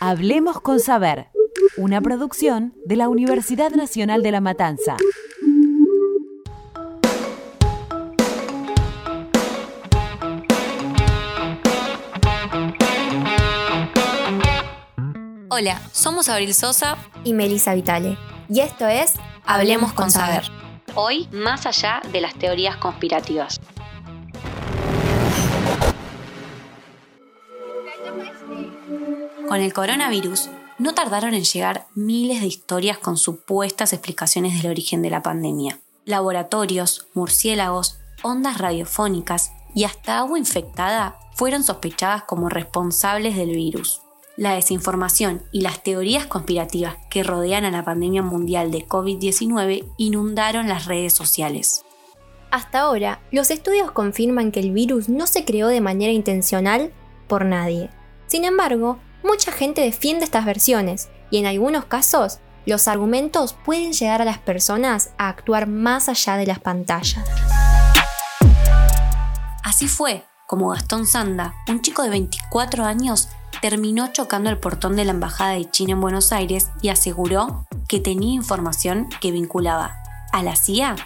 Hablemos con Saber, una producción de la Universidad Nacional de La Matanza. Hola, somos Abril Sosa y Melissa Vitale. Y esto es Hablemos con Saber. Hoy, más allá de las teorías conspirativas. Con el coronavirus, no tardaron en llegar miles de historias con supuestas explicaciones del origen de la pandemia. Laboratorios, murciélagos, ondas radiofónicas y hasta agua infectada fueron sospechadas como responsables del virus. La desinformación y las teorías conspirativas que rodean a la pandemia mundial de COVID-19 inundaron las redes sociales. Hasta ahora, los estudios confirman que el virus no se creó de manera intencional por nadie. Sin embargo, mucha gente defiende estas versiones y en algunos casos los argumentos pueden llegar a las personas a actuar más allá de las pantallas. Así fue como Gastón Sanda, un chico de 24 años, terminó chocando el portón de la Embajada de China en Buenos Aires y aseguró que tenía información que vinculaba a la CIA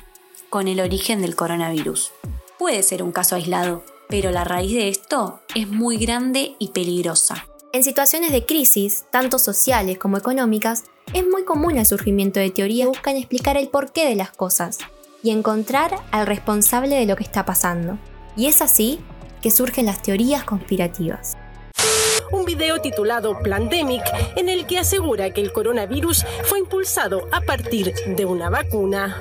con el origen del coronavirus. Puede ser un caso aislado, pero la raíz de esto es muy grande y peligrosa. En situaciones de crisis, tanto sociales como económicas, es muy común el surgimiento de teorías que buscan explicar el porqué de las cosas y encontrar al responsable de lo que está pasando. Y es así que surgen las teorías conspirativas un video titulado Plandemic en el que asegura que el coronavirus fue impulsado a partir de una vacuna.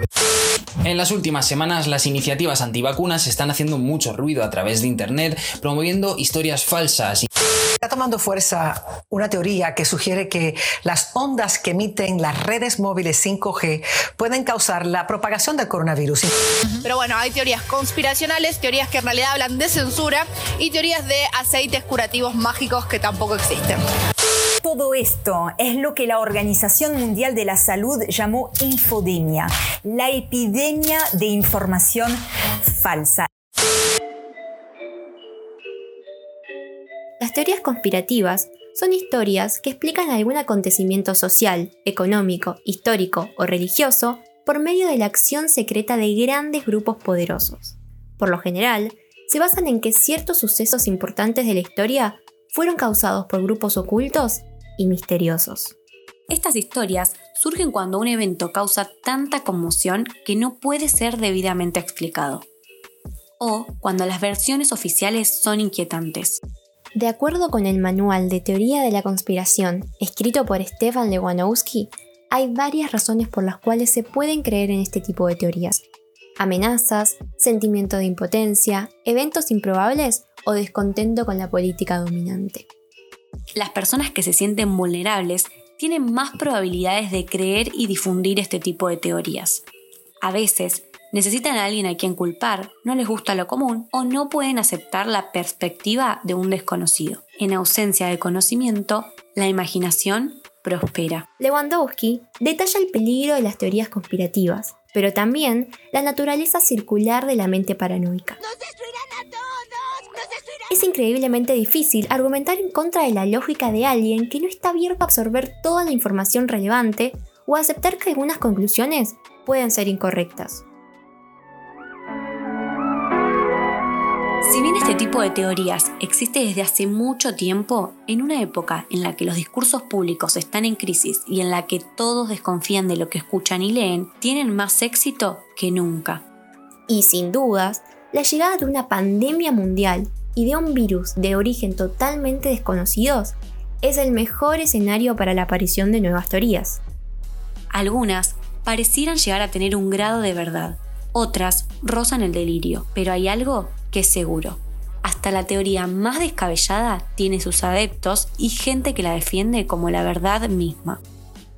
En las últimas semanas las iniciativas antivacunas están haciendo mucho ruido a través de Internet, promoviendo historias falsas. Está tomando fuerza una teoría que sugiere que las ondas que emiten las redes móviles 5G pueden causar la propagación del coronavirus. Pero bueno, hay teorías conspiracionales, teorías que en realidad hablan de censura y teorías de aceites curativos mágicos que tampoco existen. Todo esto es lo que la Organización Mundial de la Salud llamó infodemia, la epidemia de información falsa. Las teorías conspirativas son historias que explican algún acontecimiento social, económico, histórico o religioso por medio de la acción secreta de grandes grupos poderosos. Por lo general, se basan en que ciertos sucesos importantes de la historia fueron causados por grupos ocultos y misteriosos. Estas historias surgen cuando un evento causa tanta conmoción que no puede ser debidamente explicado. O cuando las versiones oficiales son inquietantes. De acuerdo con el Manual de Teoría de la Conspiración, escrito por Stefan Lewanowski, hay varias razones por las cuales se pueden creer en este tipo de teorías. Amenazas, sentimiento de impotencia, eventos improbables o descontento con la política dominante. Las personas que se sienten vulnerables tienen más probabilidades de creer y difundir este tipo de teorías. A veces, necesitan a alguien a quien culpar, no les gusta lo común o no pueden aceptar la perspectiva de un desconocido. En ausencia de conocimiento, la imaginación prospera. Lewandowski detalla el peligro de las teorías conspirativas, pero también la naturaleza circular de la mente paranoica. ¡Nos destruirán a todos! Es increíblemente difícil argumentar en contra de la lógica de alguien que no está abierto a absorber toda la información relevante o aceptar que algunas conclusiones pueden ser incorrectas. Si bien este tipo de teorías existe desde hace mucho tiempo, en una época en la que los discursos públicos están en crisis y en la que todos desconfían de lo que escuchan y leen, tienen más éxito que nunca. Y sin dudas, la llegada de una pandemia mundial y de un virus de origen totalmente desconocidos es el mejor escenario para la aparición de nuevas teorías. Algunas parecieran llegar a tener un grado de verdad, otras rozan el delirio, pero hay algo que es seguro. Hasta la teoría más descabellada tiene sus adeptos y gente que la defiende como la verdad misma.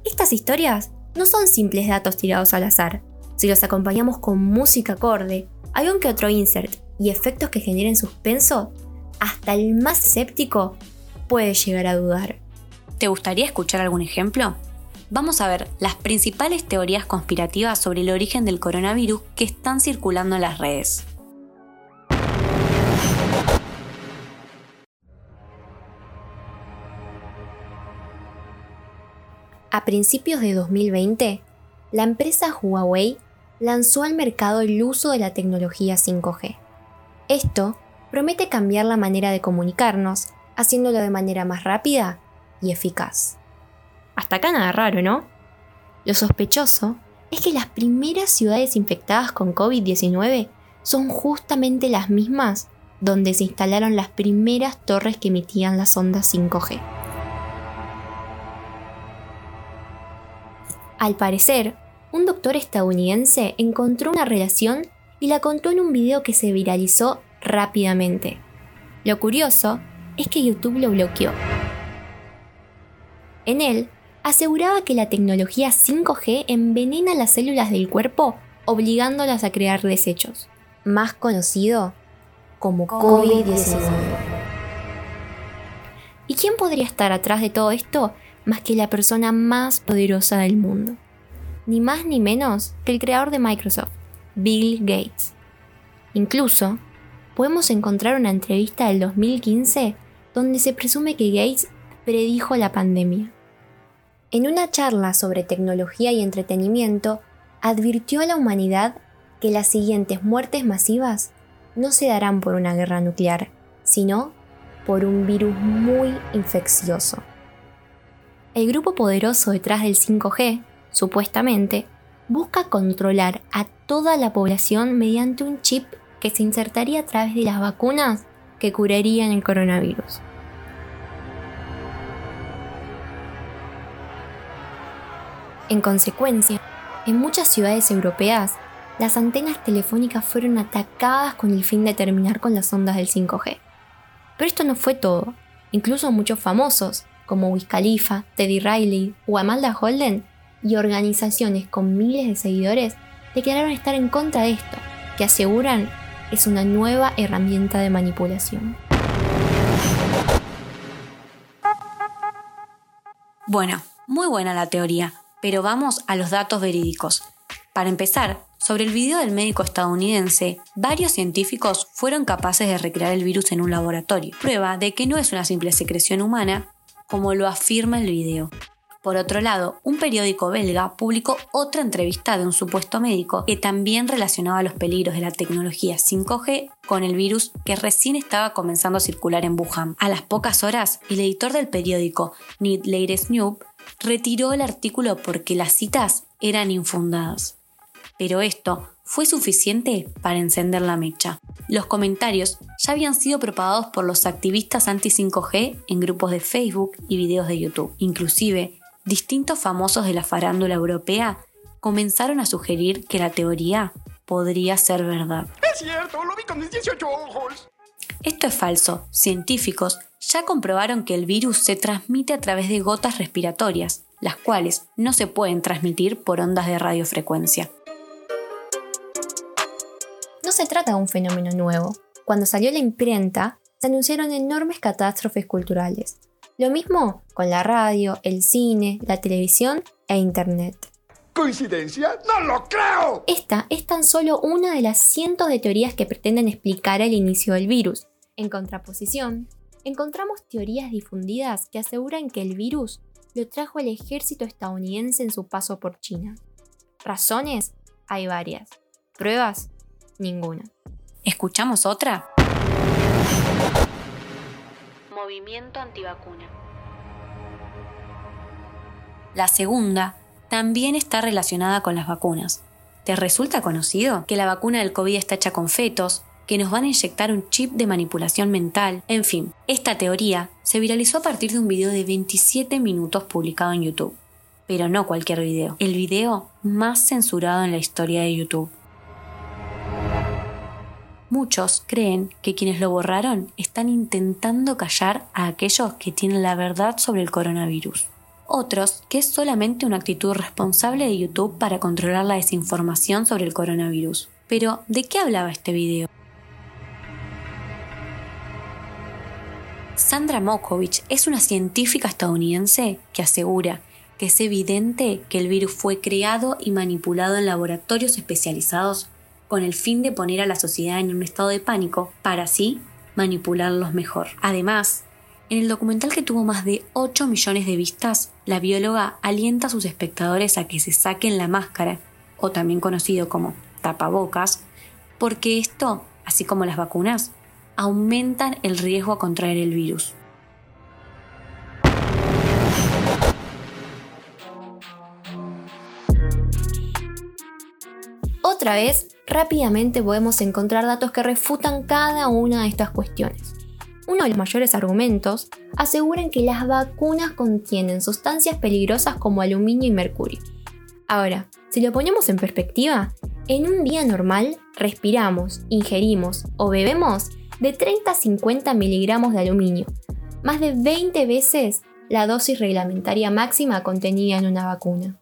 Estas historias no son simples datos tirados al azar. Si los acompañamos con música acorde, algún que otro insert y efectos que generen suspenso, hasta el más escéptico puede llegar a dudar. ¿Te gustaría escuchar algún ejemplo? Vamos a ver las principales teorías conspirativas sobre el origen del coronavirus que están circulando en las redes. A principios de 2020, la empresa Huawei lanzó al mercado el uso de la tecnología 5G. Esto promete cambiar la manera de comunicarnos, haciéndolo de manera más rápida y eficaz. Hasta acá nada raro, ¿no? Lo sospechoso es que las primeras ciudades infectadas con COVID-19 son justamente las mismas donde se instalaron las primeras torres que emitían las ondas 5G. Al parecer, un doctor estadounidense encontró una relación y la contó en un video que se viralizó rápidamente. Lo curioso es que YouTube lo bloqueó. En él, aseguraba que la tecnología 5G envenena las células del cuerpo obligándolas a crear desechos, más conocido como COVID-19. ¿Y quién podría estar atrás de todo esto más que la persona más poderosa del mundo? Ni más ni menos que el creador de Microsoft, Bill Gates. Incluso, podemos encontrar una entrevista del 2015 donde se presume que Gates predijo la pandemia. En una charla sobre tecnología y entretenimiento, advirtió a la humanidad que las siguientes muertes masivas no se darán por una guerra nuclear, sino por un virus muy infeccioso. El grupo poderoso detrás del 5G, supuestamente, busca controlar a toda la población mediante un chip que se insertaría a través de las vacunas que curarían el coronavirus. En consecuencia, en muchas ciudades europeas, las antenas telefónicas fueron atacadas con el fin de terminar con las ondas del 5G. Pero esto no fue todo. Incluso muchos famosos, como Wiz Khalifa, Teddy Riley o Amalda Holden, y organizaciones con miles de seguidores, declararon estar en contra de esto, que aseguran es una nueva herramienta de manipulación. Bueno, muy buena la teoría, pero vamos a los datos verídicos. Para empezar, sobre el video del médico estadounidense, varios científicos fueron capaces de recrear el virus en un laboratorio, prueba de que no es una simple secreción humana, como lo afirma el video. Por otro lado, un periódico belga publicó otra entrevista de un supuesto médico que también relacionaba los peligros de la tecnología 5G con el virus que recién estaba comenzando a circular en Wuhan. A las pocas horas, el editor del periódico, Need Latest News, retiró el artículo porque las citas eran infundadas. Pero esto fue suficiente para encender la mecha. Los comentarios ya habían sido propagados por los activistas anti-5G en grupos de Facebook y videos de YouTube. Inclusive, distintos famosos de la farándula europea comenzaron a sugerir que la teoría podría ser verdad. Es cierto, lo vi con mis 18 ojos. Esto es falso. Científicos ya comprobaron que el virus se transmite a través de gotas respiratorias, las cuales no se pueden transmitir por ondas de radiofrecuencia. No se trata de un fenómeno nuevo. Cuando salió la imprenta, se anunciaron enormes catástrofes culturales. Lo mismo con la radio, el cine, la televisión e Internet. ¿Coincidencia? ¡No lo creo! Esta es tan solo una de las cientos de teorías que pretenden explicar el inicio del virus. En contraposición, encontramos teorías difundidas que aseguran que el virus lo trajo el ejército estadounidense en su paso por China. Razones hay varias. Pruebas, ninguna. ¿Escuchamos otra? Movimiento antivacuna. La segunda también está relacionada con las vacunas. ¿Te resulta conocido que la vacuna del COVID está hecha con fetos, que nos van a inyectar un chip de manipulación mental. En fin, esta teoría se viralizó a partir de un video de 27 minutos publicado en YouTube. Pero no cualquier video, el video más censurado en la historia de YouTube. Muchos creen que quienes lo borraron están intentando callar a aquellos que tienen la verdad sobre el coronavirus. Otros que es solamente una actitud responsable de YouTube para controlar la desinformación sobre el coronavirus. Pero, ¿de qué hablaba este video? Sandra Mokovich es una científica estadounidense que asegura que es evidente que el virus fue creado y manipulado en laboratorios especializados con el fin de poner a la sociedad en un estado de pánico para así manipularlos mejor. Además, En el documental que tuvo más de 8 millones de vistas, la bióloga alienta a sus espectadores a que se saquen la máscara, o también conocido como tapabocas, porque esto, así como las vacunas, aumentan el riesgo a contraer el virus. Otra vez, rápidamente podemos encontrar datos que refutan cada una de estas cuestiones. Uno de los mayores argumentos aseguran que las vacunas contienen sustancias peligrosas como aluminio y mercurio. Ahora, si lo ponemos en perspectiva, en un día normal respiramos, ingerimos o bebemos de 30 a 50 miligramos de aluminio, más de 20 veces la dosis reglamentaria máxima contenida en una vacuna.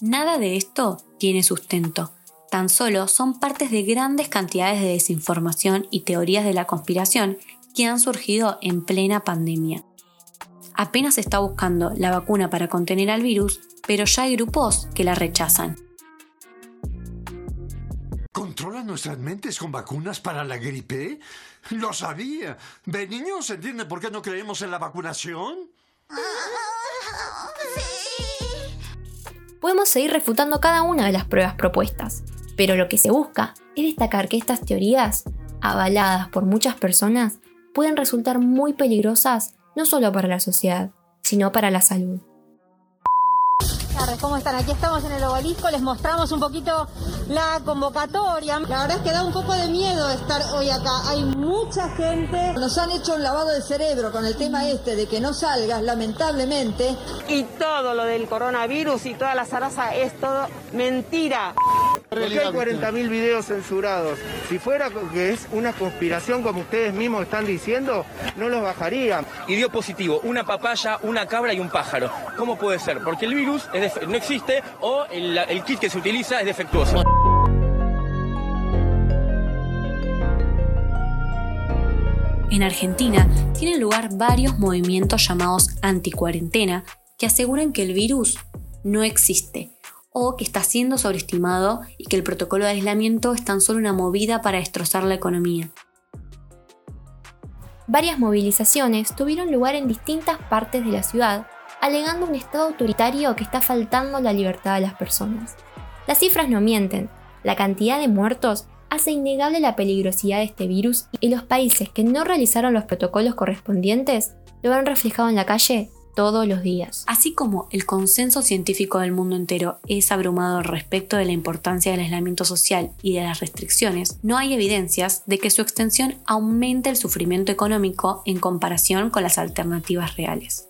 Nada de esto tiene sustento. Tan solo son partes de grandes cantidades de desinformación y teorías de la conspiración que han surgido en plena pandemia. Apenas se está buscando la vacuna para contener al virus, pero ya hay grupos que la rechazan. ¿Controlan nuestras mentes con vacunas para la gripe? Lo sabía. ¿Ve, niños? ¿Entienden por qué no creemos en la vacunación? Podemos seguir refutando cada una de las pruebas propuestas, pero lo que se busca es destacar que estas teorías, avaladas por muchas personas, pueden resultar muy peligrosas no solo para la sociedad, sino para la salud. ¿Cómo están? Aquí estamos en el obelisco, les mostramos un poquito la convocatoria. La verdad es que da un poco de miedo estar hoy acá. Hay mucha gente. Nos han hecho un lavado de cerebro con el tema este de que no salgas, lamentablemente. Y todo lo del coronavirus y toda la zaraza es todo mentira. ¿Por qué hay 40.000 videos censurados? Si fuera que es una conspiración como ustedes mismos están diciendo, no los bajarían. Y dio positivo una papaya, una cabra y un pájaro. ¿Cómo puede ser? Porque el virus no existe o el, el kit que se utiliza es defectuoso. En Argentina tienen lugar varios movimientos llamados anticuarentena que aseguran que el virus no existe o que está siendo sobreestimado y que el protocolo de aislamiento es tan solo una movida para destrozar la economía. Varias movilizaciones tuvieron lugar en distintas partes de la ciudad, alegando un Estado autoritario que está faltando la libertad de las personas. Las cifras no mienten, la cantidad de muertos hace innegable la peligrosidad de este virus y los países que no realizaron los protocolos correspondientes lo han reflejado en la calle todos los días. Así como el consenso científico del mundo entero es abrumador respecto de la importancia del aislamiento social y de las restricciones, no hay evidencias de que su extensión aumente el sufrimiento económico en comparación con las alternativas reales.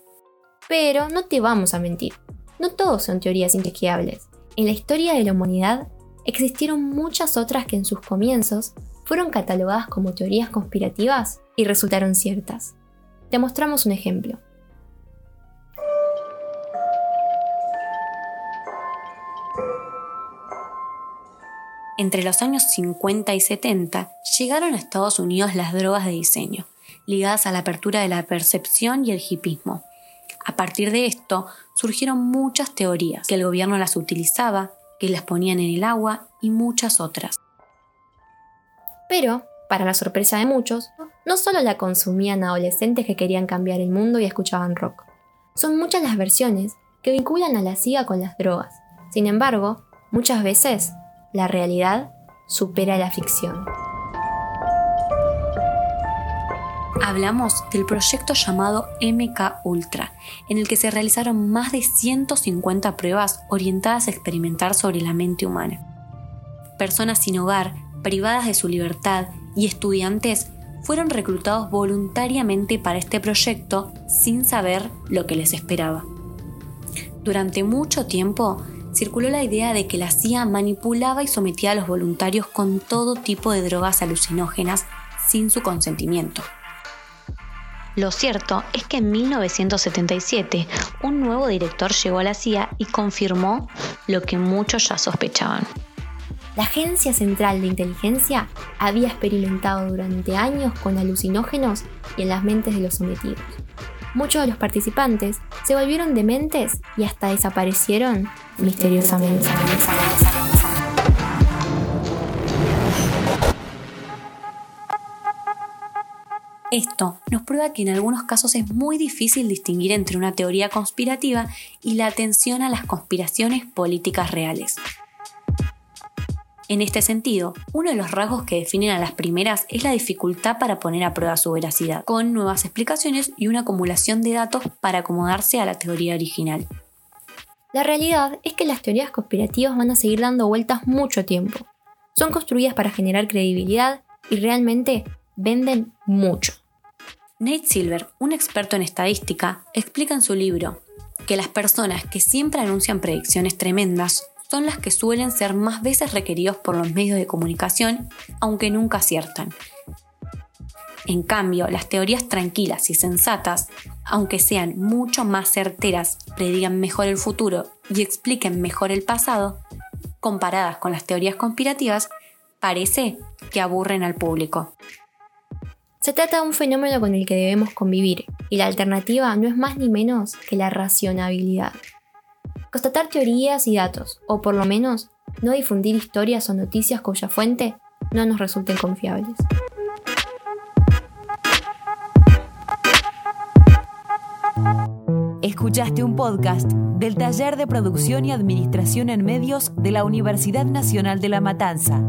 Pero no te vamos a mentir, no todos son teorías inchequeables. En la historia de la humanidad existieron muchas otras que en sus comienzos fueron catalogadas como teorías conspirativas y resultaron ciertas. Te mostramos un ejemplo. Entre los años 50 y 70 llegaron a Estados Unidos las drogas de diseño, ligadas a la apertura de la percepción y el hipismo. A partir de esto surgieron muchas teorías, que el gobierno las utilizaba, que las ponían en el agua y muchas otras. Pero, para la sorpresa de muchos, no solo la consumían adolescentes que querían cambiar el mundo y escuchaban rock. Son muchas las versiones que vinculan a la SIGA con las drogas. Sin embargo, muchas veces la realidad supera la ficción. Hablamos del proyecto llamado MK Ultra, en el que se realizaron más de 150 pruebas orientadas a experimentar sobre la mente humana. Personas sin hogar, privadas de su libertad y estudiantes fueron reclutados voluntariamente para este proyecto sin saber lo que les esperaba. Durante mucho tiempo circuló la idea de que la CIA manipulaba y sometía a los voluntarios con todo tipo de drogas alucinógenas sin su consentimiento. Lo cierto es que en 1977 un nuevo director llegó a la CIA y confirmó lo que muchos ya sospechaban. La Agencia Central de Inteligencia había experimentado durante años con alucinógenos y en las mentes de los sometidos muchos de los participantes se volvieron dementes y hasta desaparecieron misteriosamente. Esto nos prueba que en algunos casos es muy difícil distinguir entre una teoría conspirativa y la atención a las conspiraciones políticas reales. En este sentido, uno de los rasgos que definen a las primeras es la dificultad para poner a prueba su veracidad, con nuevas explicaciones y una acumulación de datos para acomodarse a la teoría original. La realidad es que las teorías conspirativas van a seguir dando vueltas mucho tiempo. Son construidas para generar credibilidad y realmente venden mucho. Nate Silver, un experto en estadística, explica en su libro que las personas que siempre anuncian predicciones tremendas son las que suelen ser más veces requeridos por los medios de comunicación, aunque nunca aciertan. En cambio, las teorías tranquilas y sensatas, aunque sean mucho más certeras, predigan mejor el futuro y expliquen mejor el pasado, comparadas con las teorías conspirativas, parece que aburren al público. Se trata de un fenómeno con el que debemos convivir, y la alternativa no es más ni menos que la racionabilidad. Constatar teorías y datos, o por lo menos no difundir historias o noticias cuya fuente no nos resulten confiables. Escuchaste un podcast del Taller de Producción y Administración en Medios de la Universidad Nacional de La Matanza.